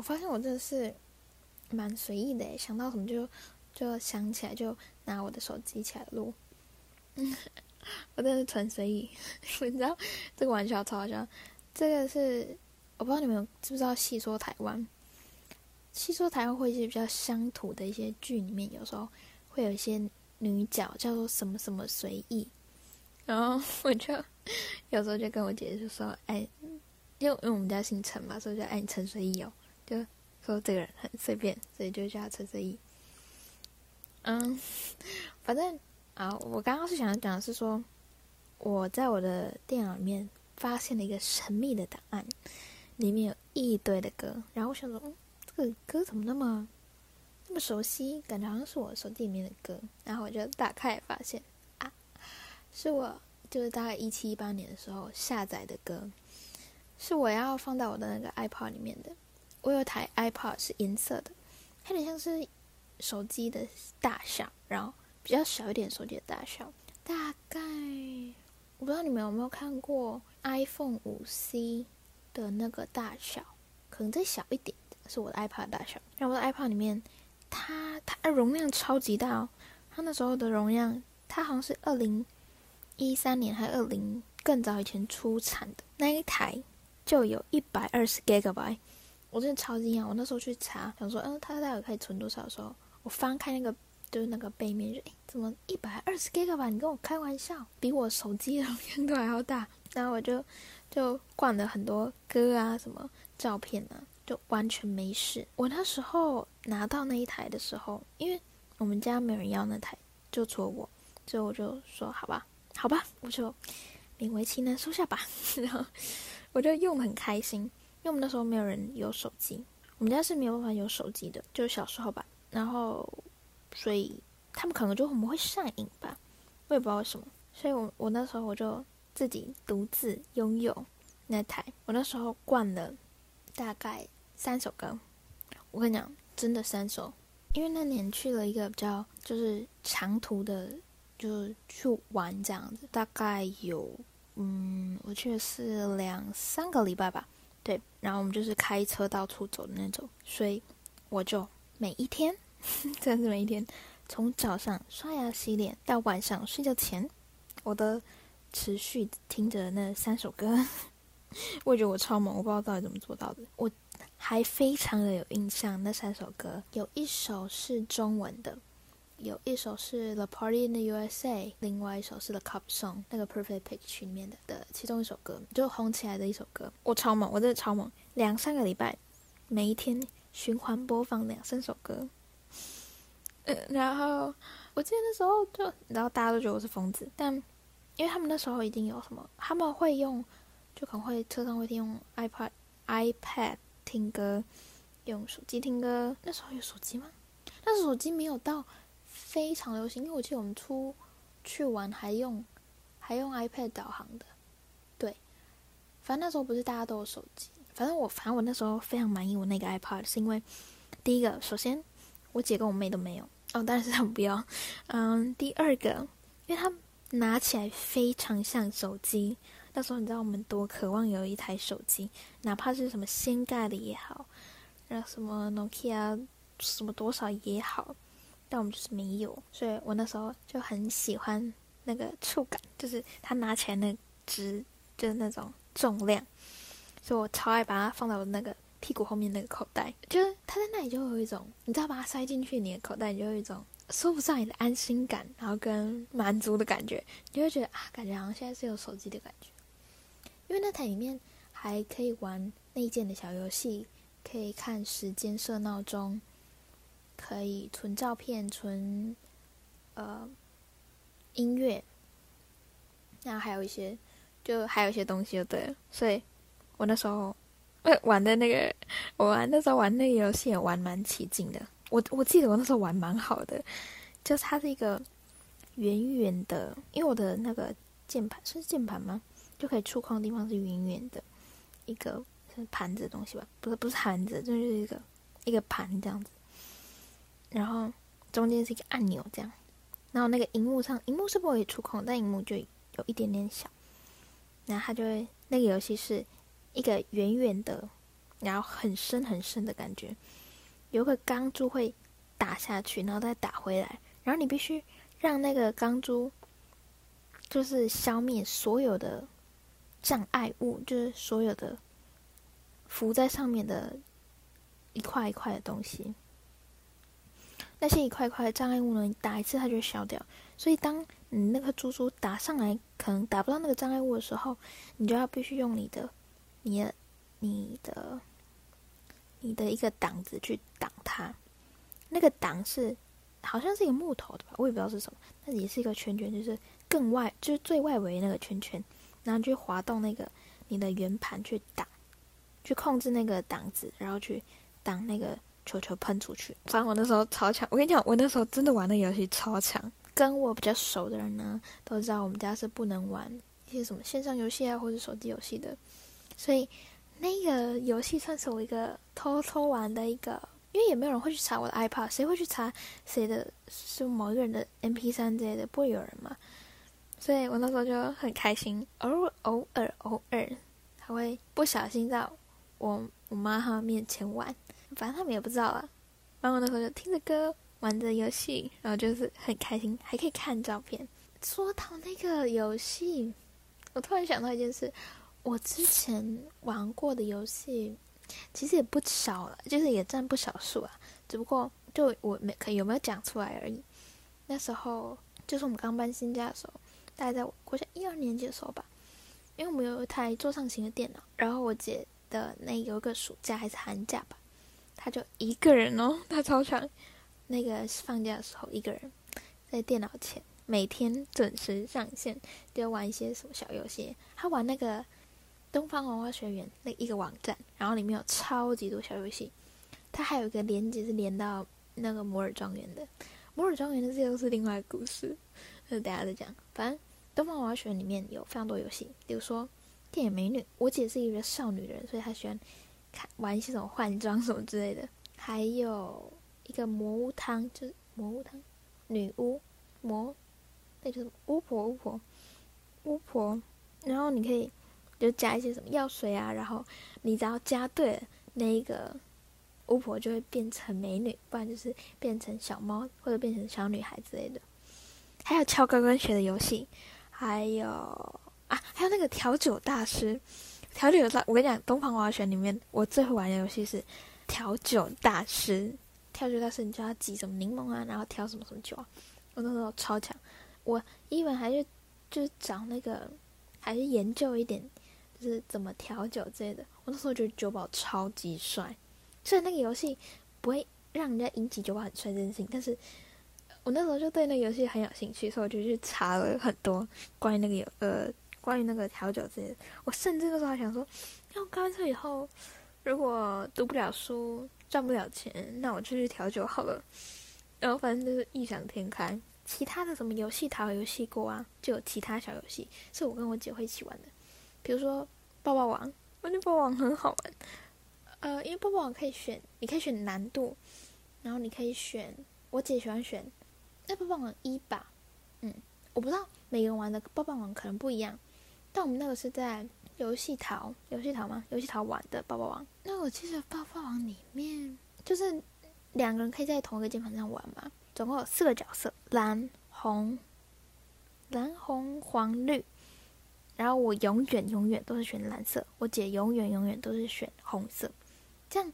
我发现我真的是蛮随意的，想到什么就就想起来就拿我的手机起来录。嗯，我真的是纯随意，你知道这个玩笑超好笑。这个是我不知道你们知不知道，戏说台湾，戏说台湾会一些比较乡土的一些剧里面，有时候会有一些女角叫做什么什么随意，然后 我就有时候就跟我姐姐就说，哎。因为因为我们家姓陈嘛，所以就爱陈随意哦。就说这个人很随便，所以就叫他陈随意。嗯，反正啊，我刚刚是想讲的是说，我在我的电脑里面发现了一个神秘的档案，里面有一堆的歌。然后我想说，嗯，这个歌怎么那么那么熟悉？感觉好像是我手机里面的歌。然后我就打开发现，啊，是我就是大概一七一八年的时候下载的歌。是我要放到我的那个 iPod 里面的。我有台 iPod 是银色的，有点像是手机的大小，然后比较小一点手机的大小，大概我不知道你们有没有看过 iPhone 5C 的那个大小，可能再小一点是我的 iPod 大小。然后我的 iPod 里面，它它容量超级大哦，它那时候的容量，它好像是二零一三年还二零更早以前出产的那一台。就有一百二十 Gigabyte，我真的超惊讶！我那时候去查，想说，嗯，它大概可以存多少的时候，我翻开那个就是那个背面，就诶，怎么一百二十 Gigabyte？你跟我开玩笑，比我手机的 容量都还要大。然后我就就灌了很多歌啊，什么照片啊，就完全没事。我那时候拿到那一台的时候，因为我们家没人要那台，就除了我，所以我就说好吧，好吧，我就勉为其难收下吧。然后。我就用很开心，因为我们那时候没有人有手机，我们家是没有办法有手机的，就是小时候吧。然后，所以他们可能就我们会上瘾吧，我也不知道为什么。所以我我那时候我就自己独自拥有那台，我那时候灌了大概三首歌。我跟你讲，真的三首，因为那年去了一个比较就是长途的，就是去玩这样子，大概有。嗯，我去的是两三个礼拜吧，对，然后我们就是开车到处走的那种，所以我就每一天，真的是每一天，从早上刷牙洗脸到晚上睡觉前，我都持续听着那三首歌。我觉得我超猛，我不知道到底怎么做到的。我还非常的有印象，那三首歌有一首是中文的。有一首是《The Party in the USA》，另外一首是《The Cup Song》，那个《Perfect Pitch》里面的的其中一首歌，就红起来的一首歌。我超猛，我真的超猛，两三个礼拜，每一天循环播放两三首歌。呃，然后我记得那时候就，然后大家都觉得我是疯子，但因为他们那时候已经有什么，他们会用，就可能会车上会听用 iPad、iPad 听歌，用手机听歌。那时候有手机吗？那时候手机没有到。非常流行，因为我记得我们出去玩还用还用 iPad 导航的，对，反正那时候不是大家都有手机，反正我反正我那时候非常满意我那个 iPad，是因为第一个，首先我姐跟我妹都没有，哦，但是他们不要，嗯，第二个，因为它拿起来非常像手机，那时候你知道我们多渴望有一台手机，哪怕是什么掀盖的也好，然后什么 Nokia 什么多少也好。但我们就是没有，所以我那时候就很喜欢那个触感，就是它拿起来那直，就是那种重量，所以我超爱把它放到我那个屁股后面那个口袋，就是它在那里就有一种，你知道把它塞进去你的口袋，你就有一种说不上来的安心感，然后跟满足的感觉，你就会觉得啊，感觉好像现在是有手机的感觉，因为那台里面还可以玩内建的小游戏，可以看时间设闹钟。可以存照片，存呃音乐，然后还有一些，就还有一些东西就对了。所以，我那时候玩的那个，我玩那时候玩那个游戏也玩蛮起劲的。我我记得我那时候玩蛮好的，就是它是一个圆圆的，因为我的那个键盘是键盘吗？就可以触控的地方是圆圆的，一个盘子的东西吧？不是不是盘子，就是一个一个盘这样子。然后中间是一个按钮，这样，然后那个荧幕上，荧幕是不可以触控，但荧幕就有一点点小。然后它就会，那个游戏是一个圆圆的然后很深很深的感觉，有个钢珠会打下去，然后再打回来，然后你必须让那个钢珠就是消灭所有的障碍物，就是所有的浮在上面的一块一块的东西。那些一块一块的障碍物呢，你打一次它就消掉。所以当你那颗珠珠打上来，可能打不到那个障碍物的时候，你就要必须用你的、你的、你的、你的一个挡子去挡它。那个挡是好像是一个木头的吧，我也不知道是什么。那也是一个圈圈，就是更外，就是最外围那个圈圈，然后去滑动那个你的圆盘去挡，去控制那个挡子，然后去挡那个。球球喷出去，反正我那时候超强。我跟你讲，我那时候真的玩那游戏超强。跟我比较熟的人呢，都知道我们家是不能玩一些什么线上游戏啊，或者手机游戏的。所以那个游戏算是我一个偷偷玩的一个，因为也没有人会去查我的 iPad，谁会去查谁的是某一个人的 MP3 之类的，不会有人嘛。所以我那时候就很开心，偶尔偶尔偶尔还会不小心在我我妈她面前玩。反正他们也不知道啊。然后那时候就听着歌，玩着游戏，然后就是很开心，还可以看照片。说到那个游戏，我突然想到一件事：我之前玩过的游戏其实也不少了，就是也占不少数啊。只不过就我没可有没有讲出来而已。那时候就是我们刚搬新家的时候，大概在我国小一二年级的时候吧。因为我们有一台桌上型的电脑，然后我姐的那有一个暑假还是寒假吧。他就一个人哦，他超强。那个放假的时候，一个人在电脑前，每天准时上线，就玩一些什么小游戏。他玩那个东方娃娃学院那一个网站，然后里面有超级多小游戏。他还有一个连接是连到那个摩尔庄园的。摩尔庄园的这又是另外一个故事，那等下再讲。反正东方娃娃学院里面有非常多游戏，比如说电影美女。我姐是一个少女人，所以她喜欢。看玩一些什么换装什么之类的，还有一个魔巫汤，就是魔巫汤，女巫魔，那就是巫婆巫婆巫婆，然后你可以就加一些什么药水啊，然后你只要加对了，那一个巫婆就会变成美女，不然就是变成小猫或者变成小女孩之类的。还有敲高跟鞋的游戏，还有啊，还有那个调酒大师。调酒大，我跟你讲，东方娃娃学里面我最会玩的游戏是调酒大师。调酒大师，你就要挤什么柠檬啊，然后调什么什么酒啊。我那时候超强，我一本还是就是找那个，还是研究一点，就是怎么调酒之类的。我那时候觉得酒保超级帅，虽然那个游戏不会让人家引起酒保很帅这件事情，但是我那时候就对那个游戏很有兴趣，所以我就去查了很多关于那个游呃。关于那个调酒之类的，我甚至那时候还想说，要干脆以后如果读不了书、赚不了钱，那我就去调酒好了。然后反正就是异想天开，其他的什么游戏、淘游戏过啊，就有其他小游戏是我跟我姐会一起玩的，比如说爆爆王，我觉得爆爆王很好玩。呃，因为爆爆王可以选，你可以选难度，然后你可以选，我姐喜欢选那爆爆王一吧，嗯，我不知道每个人玩的爆爆王可能不一样。但我们那个是在游戏淘，游戏淘吗？游戏淘玩的抱抱王。那我记得抱抱王里面就是两个人可以在同一个键盘上玩嘛，总共有四个角色：蓝、红、蓝、红、黄、绿。然后我永远永远都是选蓝色，我姐永远永远都是选红色。这样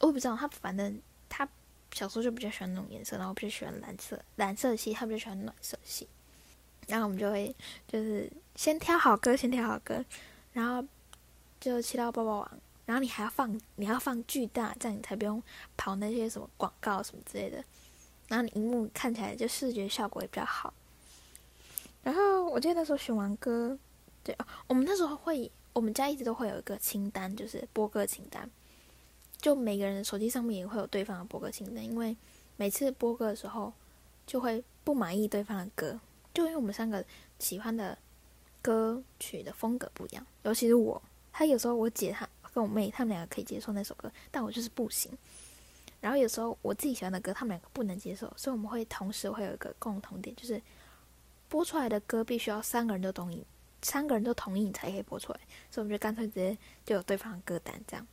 我也不知道，她反正她小时候就比较喜欢那种颜色，然后我比较喜欢蓝色，蓝色系，她比较喜欢暖色系。然后我们就会就是先挑好歌，先挑好歌，然后就切到爆爆王。然后你还要放，你要放巨大，这样你才不用跑那些什么广告什么之类的。然后你荧幕看起来就视觉效果也比较好。然后我记得那时候选完歌，对哦，我们那时候会，我们家一直都会有一个清单，就是播歌清单。就每个人的手机上面也会有对方的播歌清单，因为每次播歌的时候就会不满意对方的歌。就因为我们三个喜欢的歌曲的风格不一样，尤其是我，他有时候我姐她跟我妹他们两个可以接受那首歌，但我就是不行。然后有时候我自己喜欢的歌，他们两个不能接受，所以我们会同时会有一个共同点，就是播出来的歌必须要三个人都同意，三个人都同意你才可以播出来。所以我们就干脆直接就有对方的歌单这样。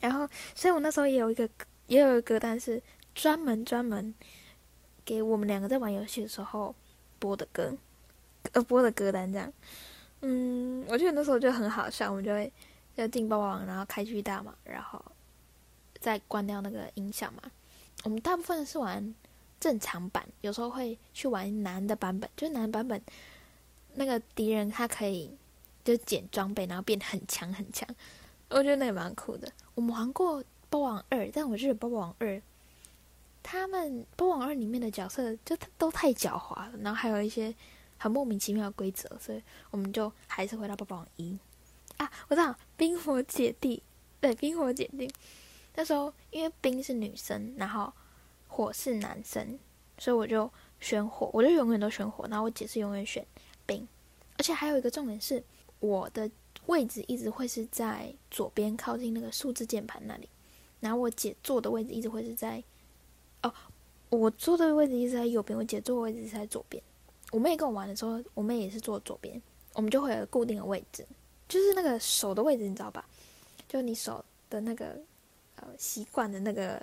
然后，所以我那时候也有一个也有一个歌单是专门专门给我们两个在玩游戏的时候播的歌，呃，播的歌单这样。嗯，我觉得那时候就很好笑，我们就会要进爆爆王，然后开巨大嘛，然后再关掉那个音响嘛。我们大部分是玩正常版，有时候会去玩难的版本，就是难的版本，那个敌人他可以就捡装备，然后变很强很强。我觉得那也蛮酷的。我们玩过包王二，但我觉得包王二，他们爆爆王二里面的角色就都太狡猾了，然后还有一些。很莫名其妙的规则，所以我们就还是回到爆爆王一啊！我知道冰火姐弟，对，冰火姐弟。那时候因为冰是女生，然后火是男生，所以我就选火，我就永远都选火。然后我姐是永远选冰，而且还有一个重点是，我的位置一直会是在左边，靠近那个数字键盘那里。然后我姐坐的位置一直会是在哦，我坐的位置一直在右边，我姐坐的位置是在左边。我妹跟我玩的时候，我妹也是坐左边，我们就会有固定的位置，就是那个手的位置，你知道吧？就你手的那个呃习惯的那个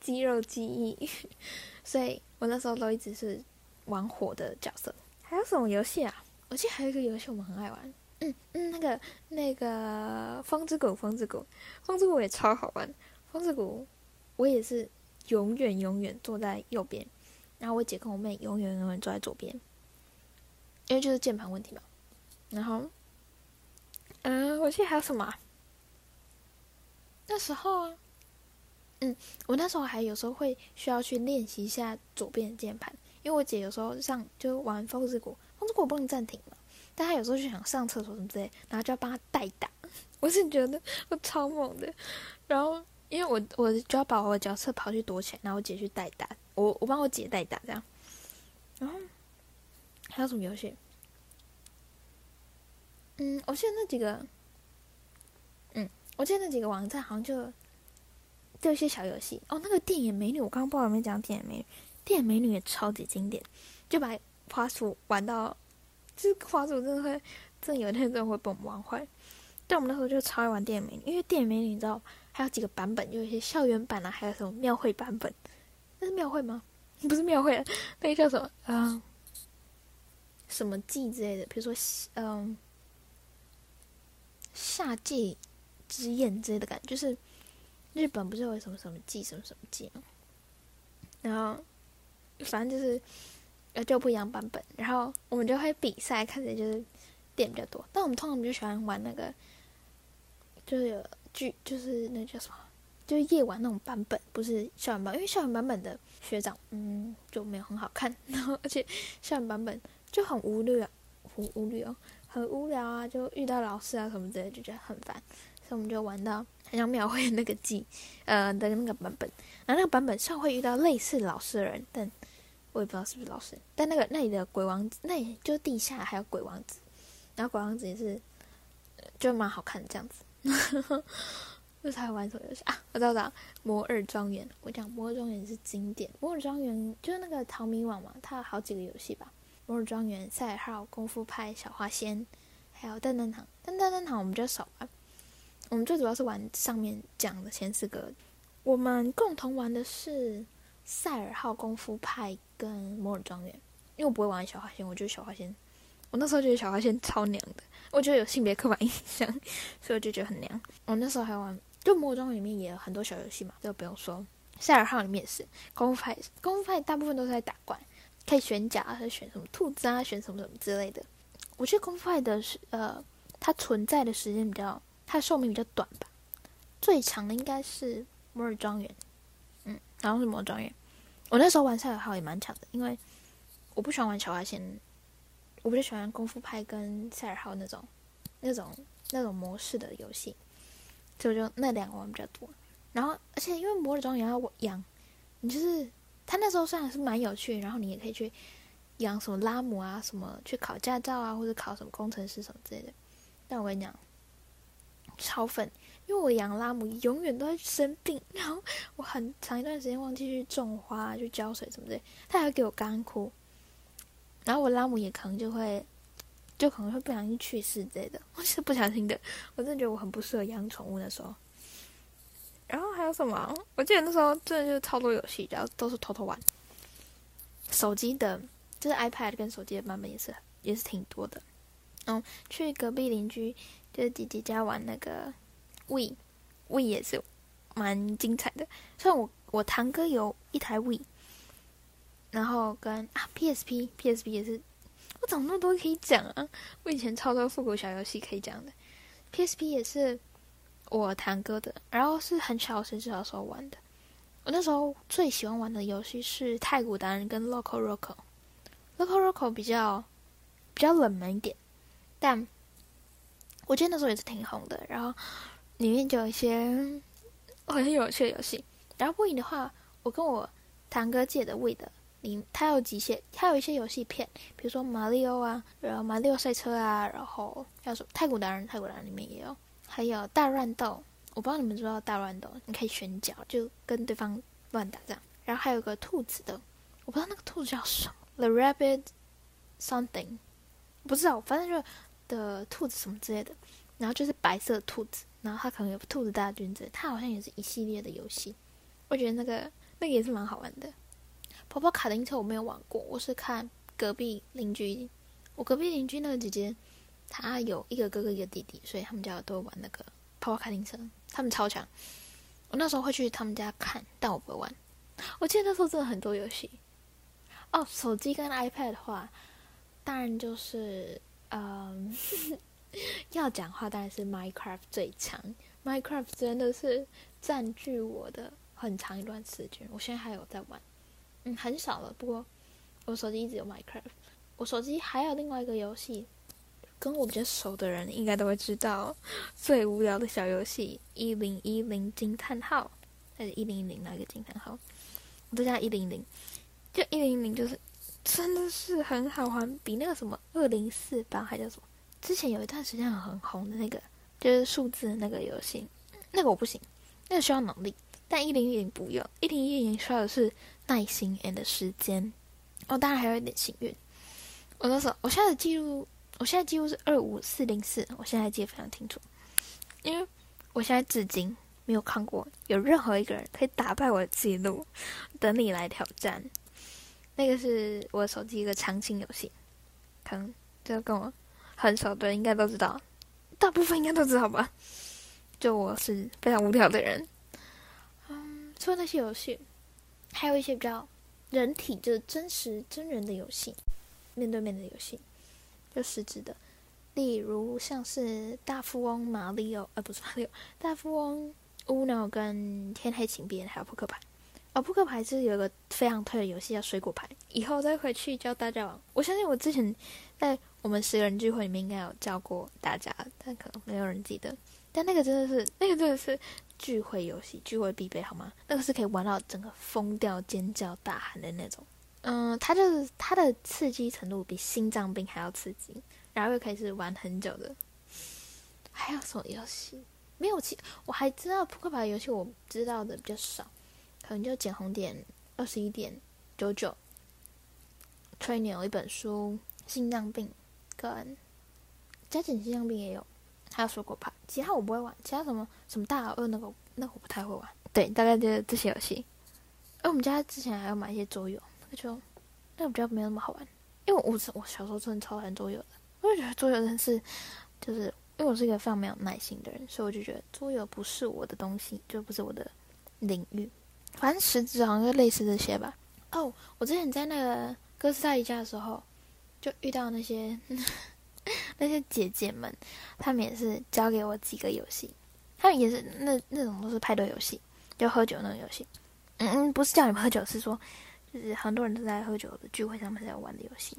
肌肉记忆，所以我那时候都一直是玩火的角色。还有什么游戏啊？我记得还有一个游戏我们很爱玩，嗯嗯，那个那个风之谷，风之谷，风之谷也超好玩。风之谷我也是永远永远坐在右边。然后我姐跟我妹永远永远坐在左边，因为就是键盘问题嘛。然后，嗯，我记得还有什么啊？那时候啊，嗯，我那时候还有时候会需要去练习一下左边的键盘，因为我姐有时候上就玩风之谷，风之谷不能暂停嘛，但她有时候就想上厕所什么之类，然后就要帮她代打。我是觉得我超猛的，然后因为我我就要把我的角色跑去躲起来，然后我姐去代打。我我帮我姐代打这样，然后还有什么游戏？嗯，我记得那几个，嗯，我记得那几个网站好像就就一些小游戏哦。那个电影美女，我刚刚不知道有没有讲电影美女，电影美女也超级经典，就把滑鼠玩到，就是滑鼠真的会，真的有一天真的会被我们玩坏。但我们那时候就超爱玩电影美女，因为电影美女你知道还有几个版本，就一些校园版啊，还有什么庙会版本。那是庙会吗？不是庙会，那个叫什么？嗯、什么祭之类的，比如说，嗯、呃，夏祭之宴之类的感觉，就是日本不是有什么什么祭，什么什么祭吗？然后反正就是呃就不一样版本，然后我们就会比赛，看谁就是点比较多。但我们通常比较喜欢玩那个，就是有剧，就是那叫什么？就是夜晚那种版本，不是校园版，因为校园版本的学长，嗯，就没有很好看。然后，而且校园版本就很无聊，很无聊，很无聊啊！就遇到老师啊什么之类，就觉得很烦。所以我们就玩到很想描绘那个季，呃的那个版本。然后那个版本上会遇到类似老师的人，但我也不知道是不是老师。但那个那里的鬼王子，那里就地下还有鬼王子，然后鬼王子也是，就蛮好看的这样子。这才玩什么游戏啊？我知道，知道，摩尔庄园。我讲摩尔庄园是经典，摩尔庄园就是那个淘米网嘛，它有好几个游戏吧。摩尔庄园、赛尔号、功夫派、小花仙，还有蛋蛋堂。但蛋蛋堂我们比较少玩，我们最主要是玩上面讲的前四个。我们共同玩的是赛尔号、功夫派跟摩尔庄园，因为我不会玩小花仙，我觉得小花仙，我那时候觉得小花仙超娘的，我觉得有性别刻板 印象，所以我就觉得很娘。我那时候还玩。就魔装里面也有很多小游戏嘛，这个不用说。赛尔号里面也是功夫派，功夫派大部分都是在打怪，可以选甲，还是选什么兔子啊，选什么什么之类的。我觉得功夫派的是呃，它存在的时间比较，它寿命比较短吧。最长的应该是摩尔庄园，嗯，然后是摩尔庄园。我那时候玩赛尔号也蛮强的，因为我不喜欢玩小花仙，我比较喜欢功夫派跟赛尔号那种那种那种模式的游戏。就就那两个玩比较多，然后而且因为摩尔庄园要养，你就是他那时候虽然是蛮有趣，然后你也可以去养什么拉姆啊，什么去考驾照啊，或者考什么工程师什么之类的。但我跟你讲，超粉，因为我养拉姆永远都在生病，然后我很长一段时间忘记去种花、去浇水什么的，他还会给我干枯，然后我拉姆也可能就会。就可能会不小心去世之类的，我是不小心的。我真的觉得我很不适合养宠物那时候，然后还有什么？我记得那时候真的就是超多游戏，然后都是偷偷玩。手机的，就是 iPad 跟手机的版本也是也是挺多的。嗯，去隔壁邻居就是姐姐家玩那个 Wii，Wii 也是蛮精彩的。虽然我我堂哥有一台 Wii，然后跟啊 PSP，PSP 也是。我怎么那么多可以讲啊？我以前超多复古小游戏可以讲的，PSP 也是我堂哥的，然后是很小时小时候玩的。我那时候最喜欢玩的游戏是太古达人跟 Loco Roco。Loco Roco 比较比较冷门一点，但我记得那时候也是挺红的。然后里面就有一些很有趣的游戏。然后 Wii 的话，我跟我堂哥借的位的。里它有几些，它有一些游戏片，比如说马里奥啊，然后马里奥赛车啊，然后还有什么太鼓达人，太鼓达人里面也有，还有大乱斗，我不知道你们知道大乱斗，你可以选角，就跟对方乱打这样。然后还有个兔子的，我不知道那个兔子叫什么，The Rabbit Something，不知道，反正就的兔子什么之类的。然后就是白色兔子，然后它可能有兔子大军之类，它好像也是一系列的游戏。我觉得那个那个也是蛮好玩的。跑跑卡丁车我没有玩过，我是看隔壁邻居，我隔壁邻居那个姐姐，她有一个哥哥一个弟弟，所以他们家都玩那个跑跑卡丁车，他们超强。我那时候会去他们家看，但我不会玩。我记得那时候真的很多游戏。哦，手机跟 iPad 的话，当然就是，嗯，要讲话当然是 Minecraft 最强，Minecraft 真的是占据我的很长一段时间，我现在还有在玩。嗯，很少了。不过我手机一直有 Minecraft。我手机还有另外一个游戏，跟我比较熟的人应该都会知道，最无聊的小游戏《一零一零惊叹号》还是一零一零那个惊叹号？我都叫一零零。就一零零就是真的是很好玩，比那个什么二零四八还叫什么？之前有一段时间很红的那个，就是数字的那个游戏，那个我不行，那个需要脑力。但一零一零不用，一零一零需要的是。耐心 and 时间，哦，当然还有一点幸运。我那时候，我现在的记录，我现在记录是二五四零四，我现在记得非常清楚，因为我现在至今没有看过有任何一个人可以打败我的记录。等你来挑战，那个是我手机一个长青游戏，可能就跟我很熟的人应该都知道，大部分应该都知道吧？就我是非常无聊的人，嗯，除了那些游戏。还有一些比较人体，就是真实真人的游戏，面对面的游戏，就实质的，例如像是大富翁、马里奥，呃，不是马里奥，大富翁、Uno 跟天黑请闭眼，还有扑克牌。哦，扑克牌是有一个非常推的游戏叫水果牌，以后再回去教大家玩。我相信我之前在我们十个人聚会里面应该有教过大家，但可能没有人记得。但那个真的是，那个真的是。聚会游戏，聚会必备好吗？那个是可以玩到整个疯掉、尖叫、大喊的那种。嗯，它就是它的刺激程度比心脏病还要刺激，然后又可以是玩很久的。还有什么游戏？没有其，我还知道扑克牌游戏，我知道的比较少，可能就捡红点二十一点九九。吹牛一本书，心脏病跟加减心脏病也有。还有水果牌，其他我不会玩。其他什么什么大老二那个，那个我不太会玩。对，大概就是这些游戏。而我们家之前还要买一些桌游，那就那个比较没有那么好玩。因为我我我小时候真的超讨厌桌游的，我就觉得桌游真是就是因为我是一个非常没有耐心的人，所以我就觉得桌游不是我的东西，就不是我的领域。反正实质好像就类似这些吧。哦，我之前在那个哥斯达黎加的时候，就遇到那些。那些姐姐们，她们也是教给我几个游戏，她们也是那那种都是派对游戏，就喝酒那种游戏。嗯嗯，不是叫你们喝酒，是说就是很多人都在喝酒的聚会上面在玩的游戏，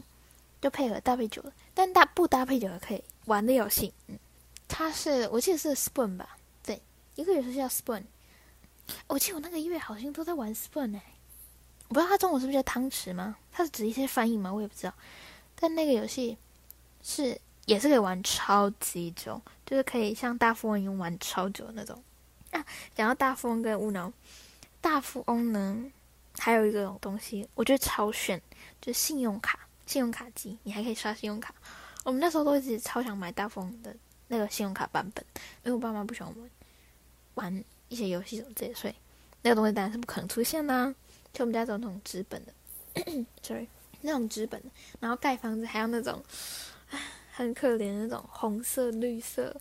就配合搭配酒，但搭不搭配酒也可以玩的游戏。嗯，它是我记得是 Spoon 吧？对，一个游戏叫 Spoon。我记得我那个月好像都在玩 Spoon 哎、欸，我不知道它中文是不是叫汤匙吗？它是指一些翻译吗？我也不知道。但那个游戏。是，也是可以玩超级久，就是可以像大富翁一样玩超久的那种。啊，讲到大富翁跟 Uno，大富翁呢，还有一个东西，我觉得超炫，就是信用卡，信用卡机，你还可以刷信用卡。我们那时候都一直超想买大富翁的那个信用卡版本，因为我爸妈不喜欢我们玩一些游戏什么之类的，所以那个东西当然是不可能出现啦、就我们家这种纸本的，sorry，那种纸本的，然后盖房子还有那种，很可怜的那种红色、绿色，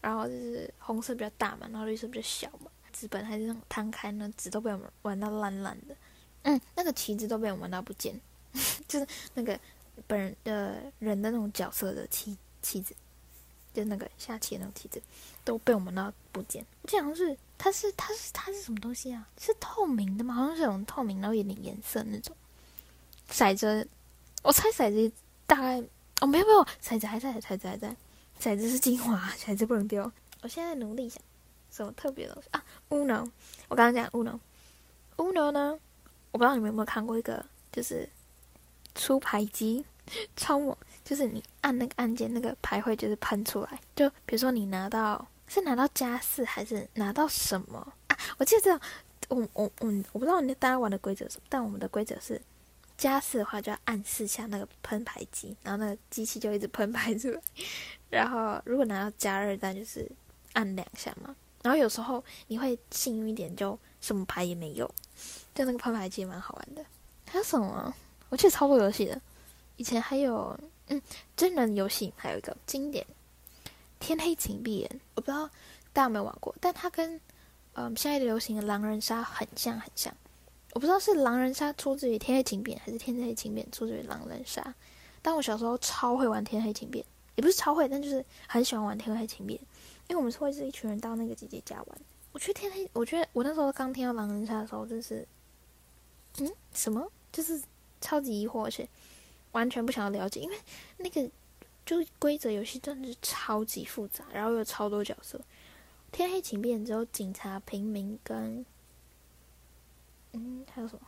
然后就是红色比较大嘛，然后绿色比较小嘛。纸本还是那种摊开呢，纸都被我们玩到烂烂的。嗯，那个旗子都被我们玩到不见，就是那个本人的人的那种角色的旗旗子，就那个下棋的那种旗子，都被我们玩到不见。这样是它是它是它是什么东西啊？是透明的吗？好像是那种透明，然后有点颜色那种。骰子，我猜骰子大概哦，没有没有，骰子还在，骰子还在，骰子是精华，骰子不能丢。我现在努力一下。什么特别的东西啊？Uno，我刚刚讲 Uno，Uno 呢？我不知道你们有没有看过一个，就是出牌机，超猛！就是你按那个按键，那个牌会就是喷出来。就比如说你拿到是拿到加四还是拿到什么啊？我记得这样，我我我我不知道你大家玩的规则是什么，但我们的规则是加四的话就要按四下那个喷牌机，然后那个机器就一直喷牌出来。然后如果拿到加二，弹就是按两下嘛。然后有时候你会幸运一点，就什么牌也没有，就那个喷牌机蛮好玩的。还有什么？我记得超多游戏的，以前还有嗯真人游戏，还有一个经典《天黑请闭眼》，我不知道大家有没有玩过，但它跟嗯现在流行的狼人杀很像很像。我不知道是狼人杀出自于天黑请闭，还是天黑请闭出自于狼人杀。但我小时候超会玩天黑请闭，也不是超会，但就是很喜欢玩天黑请闭。因为我们是会是一群人到那个姐姐家玩。我觉得天黑，我觉得我那时候刚听到狼人杀的时候，就是，嗯，什么？就是超级疑惑，而且完全不想要了解，因为那个就规则游戏真的是超级复杂，然后有超多角色。天黑请闭眼只有警察、平民跟，嗯，还有什么？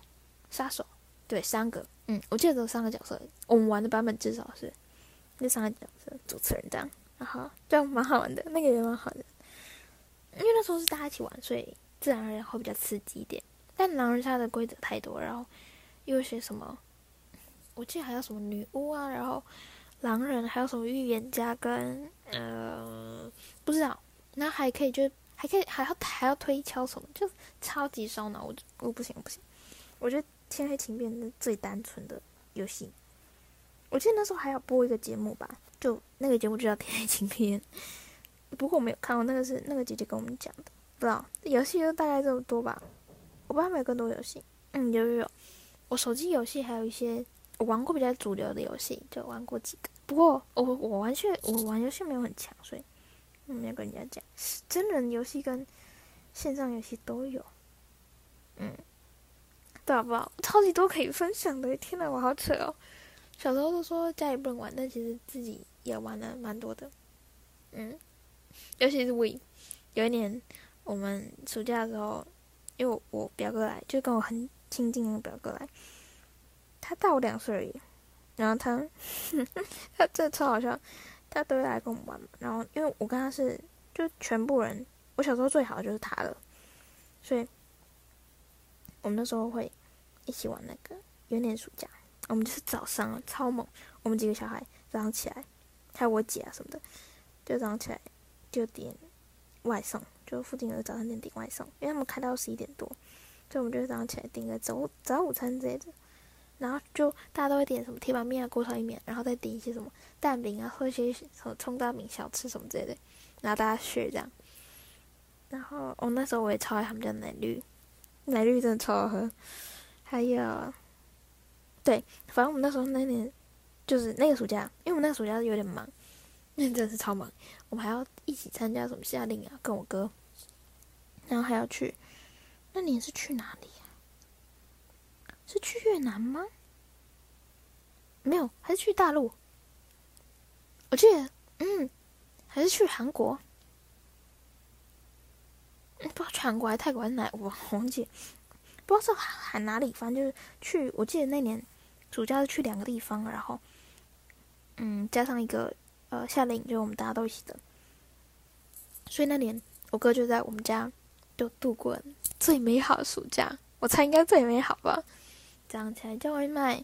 杀手？对，三个。嗯，我记得只有三个角色。我们玩的版本至少是那三个角色，主持人这样。然后这样蛮好玩的，那个也蛮好的，因为那时候是大家一起玩，所以自然而然会比较刺激一点。但狼人杀的规则太多，然后又有些什么，我记得还有什么女巫啊，然后狼人，还有什么预言家跟呃不知道，然后还可以就还可以还要还要推敲什么，就超级烧脑。我我不行不行，我觉得天黑请闭眼是最单纯的游戏。我记得那时候还要播一个节目吧。就那个节目就叫《天黑请闭眼》，不过我没有看过，那个是那个姐姐跟我们讲的，不知道游戏就大概这么多吧。我不知道有没有更多游戏。嗯，有有有，我手机游戏还有一些我玩过比较主流的游戏，就玩过几个。不过我我玩游我玩游戏没有很强，所以没有跟人家讲。真人游戏跟线上游戏都有。嗯，对好，不好超级多可以分享的。天呐，我好扯哦。小时候都说家里不能玩，但其实自己也玩了蛮多的，嗯，尤其是 Wii。有一年我们暑假的时候，因为我，我表哥来，就跟我很亲近的表哥来，他大我两岁而已，然后他，他这超好笑，他都会来跟我们玩嘛，然后因为我跟他是就全部人，我小时候最好的就是他了，所以我们那时候会一起玩那个有一年暑假。我们就是早上超猛，我们几个小孩早上起来，还有我姐啊什么的，就早上起来就点外送，就附近有早餐店点外送，因为他们开到十一点多，所以我们就早上起来订个早早午餐之类的，然后就大家都会点什么铁板面啊、锅烧意面，然后再点一些什么蛋饼啊，或者一些什么葱抓饼、小吃什么之类的，然后大家去这样。然后我、哦、那时候我也超爱他们家奶绿，奶绿真的超好喝，还有。对，反正我们那时候那年就是那个暑假，因为我们那个暑假是有点忙，那真的是超忙。我们还要一起参加什么夏令营啊，跟我哥，然后还要去。那年是去哪里？是去越南吗？没有，还是去大陆？我记得，嗯，还是去韩国。不知道去韩国还是泰国还是哪，我忘记，不知道是喊哪里，反正就是去。我记得那年。暑假是去两个地方，然后，嗯，加上一个呃夏令营，就是我们大家都一起的，所以那年我哥就在我们家就度过最美好的暑假，我猜应该最美好吧。早上起来叫外卖，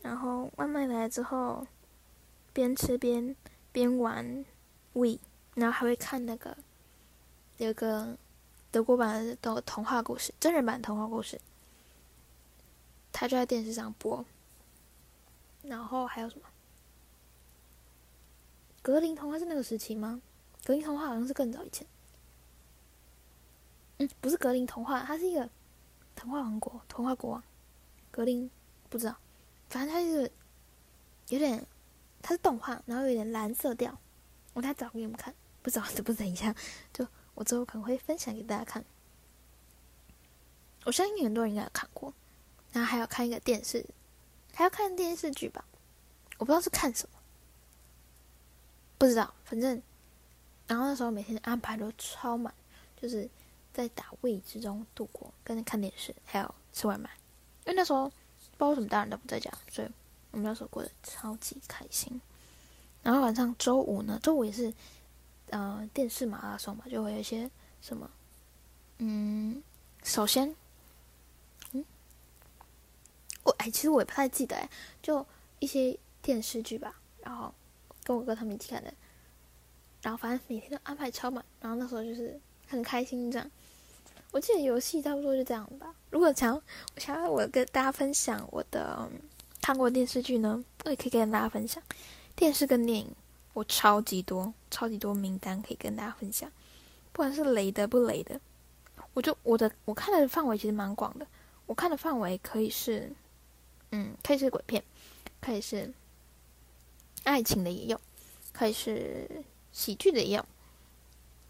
然后外卖来了之后，边吃边边玩 Wii，然后还会看那个有个德国版的童话故事，真人版童话故事，他就在电视上播。然后还有什么？格林童话是那个时期吗？格林童话好像是更早以前。嗯，不是格林童话，它是一个童话王国，童话国王。格林不知道，反正他就是有点，他是动画，然后有点蓝色调。我再找给你们看，不知道 是不等一下，就我之后可能会分享给大家看。我相信很多人应该有看过，然后还要看一个电视，还要看电视剧吧？我不知道是看什么。不知道，反正，然后那时候每天安排都超满，就是在打位之中度过，跟着看电视，还有吃外卖。因为那时候不知道什么大人都不在家，所以我们那时候过得超级开心。然后晚上周五呢，周五也是，呃，电视马拉松嘛，就会有一些什么，嗯，首先，嗯，我哎，其实我也不太记得哎，就一些电视剧吧，然后。跟我哥他们一起看的，然后反正每天都安排超满，然后那时候就是很开心这样。我记得游戏差不多就这样吧。如果想我想要我跟大家分享我的看过电视剧呢，我也可以跟大家分享。电视跟电影我超级多超级多名单可以跟大家分享，不管是雷的不雷的，我就我的我看的范围其实蛮广的。我看的范围可以是，嗯，可以是鬼片，可以是。爱情的也有，可以是喜剧的也有，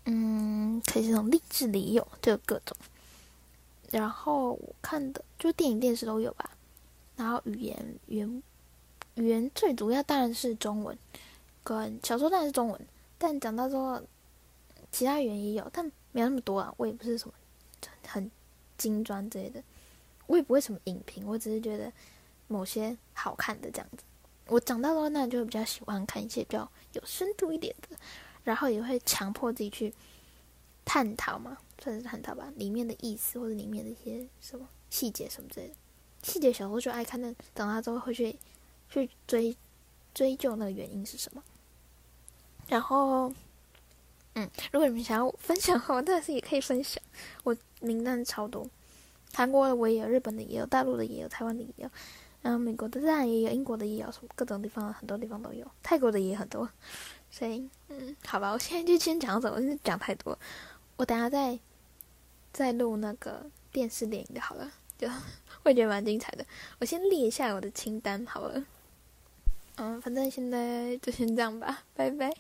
嗯，可以是那种励志里有，就各种。然后我看的就电影、电视都有吧。然后语言、语言、语言最主要当然是中文，跟小说当然是中文，但讲到说其他语言也有，但没有那么多啊。我也不是什么很精专之类的，我也不会什么影评，我只是觉得某些好看的这样子。我长大的话，那就会比较喜欢看一些比较有深度一点的，然后也会强迫自己去探讨嘛，算是探讨吧，里面的意思或者里面的一些什么细节什么之类的。细节小时候就爱看，但长大之后会去去追追究那个原因是什么。然后，嗯，如果你们想要分享的话，我当然是也可以分享。我名单超多，韩国的我也有，日本的也有，大陆的也有，台湾的也有。然后美国的当然也有，英国的也有，什么各种地方很多地方都有，泰国的也很多，所以嗯，好吧，我现在就先讲这，我是讲太多，我等下再再录那个电视电影的好了，就 会觉得蛮精彩的。我先列一下我的清单好了，嗯，反正现在就先这样吧，拜拜。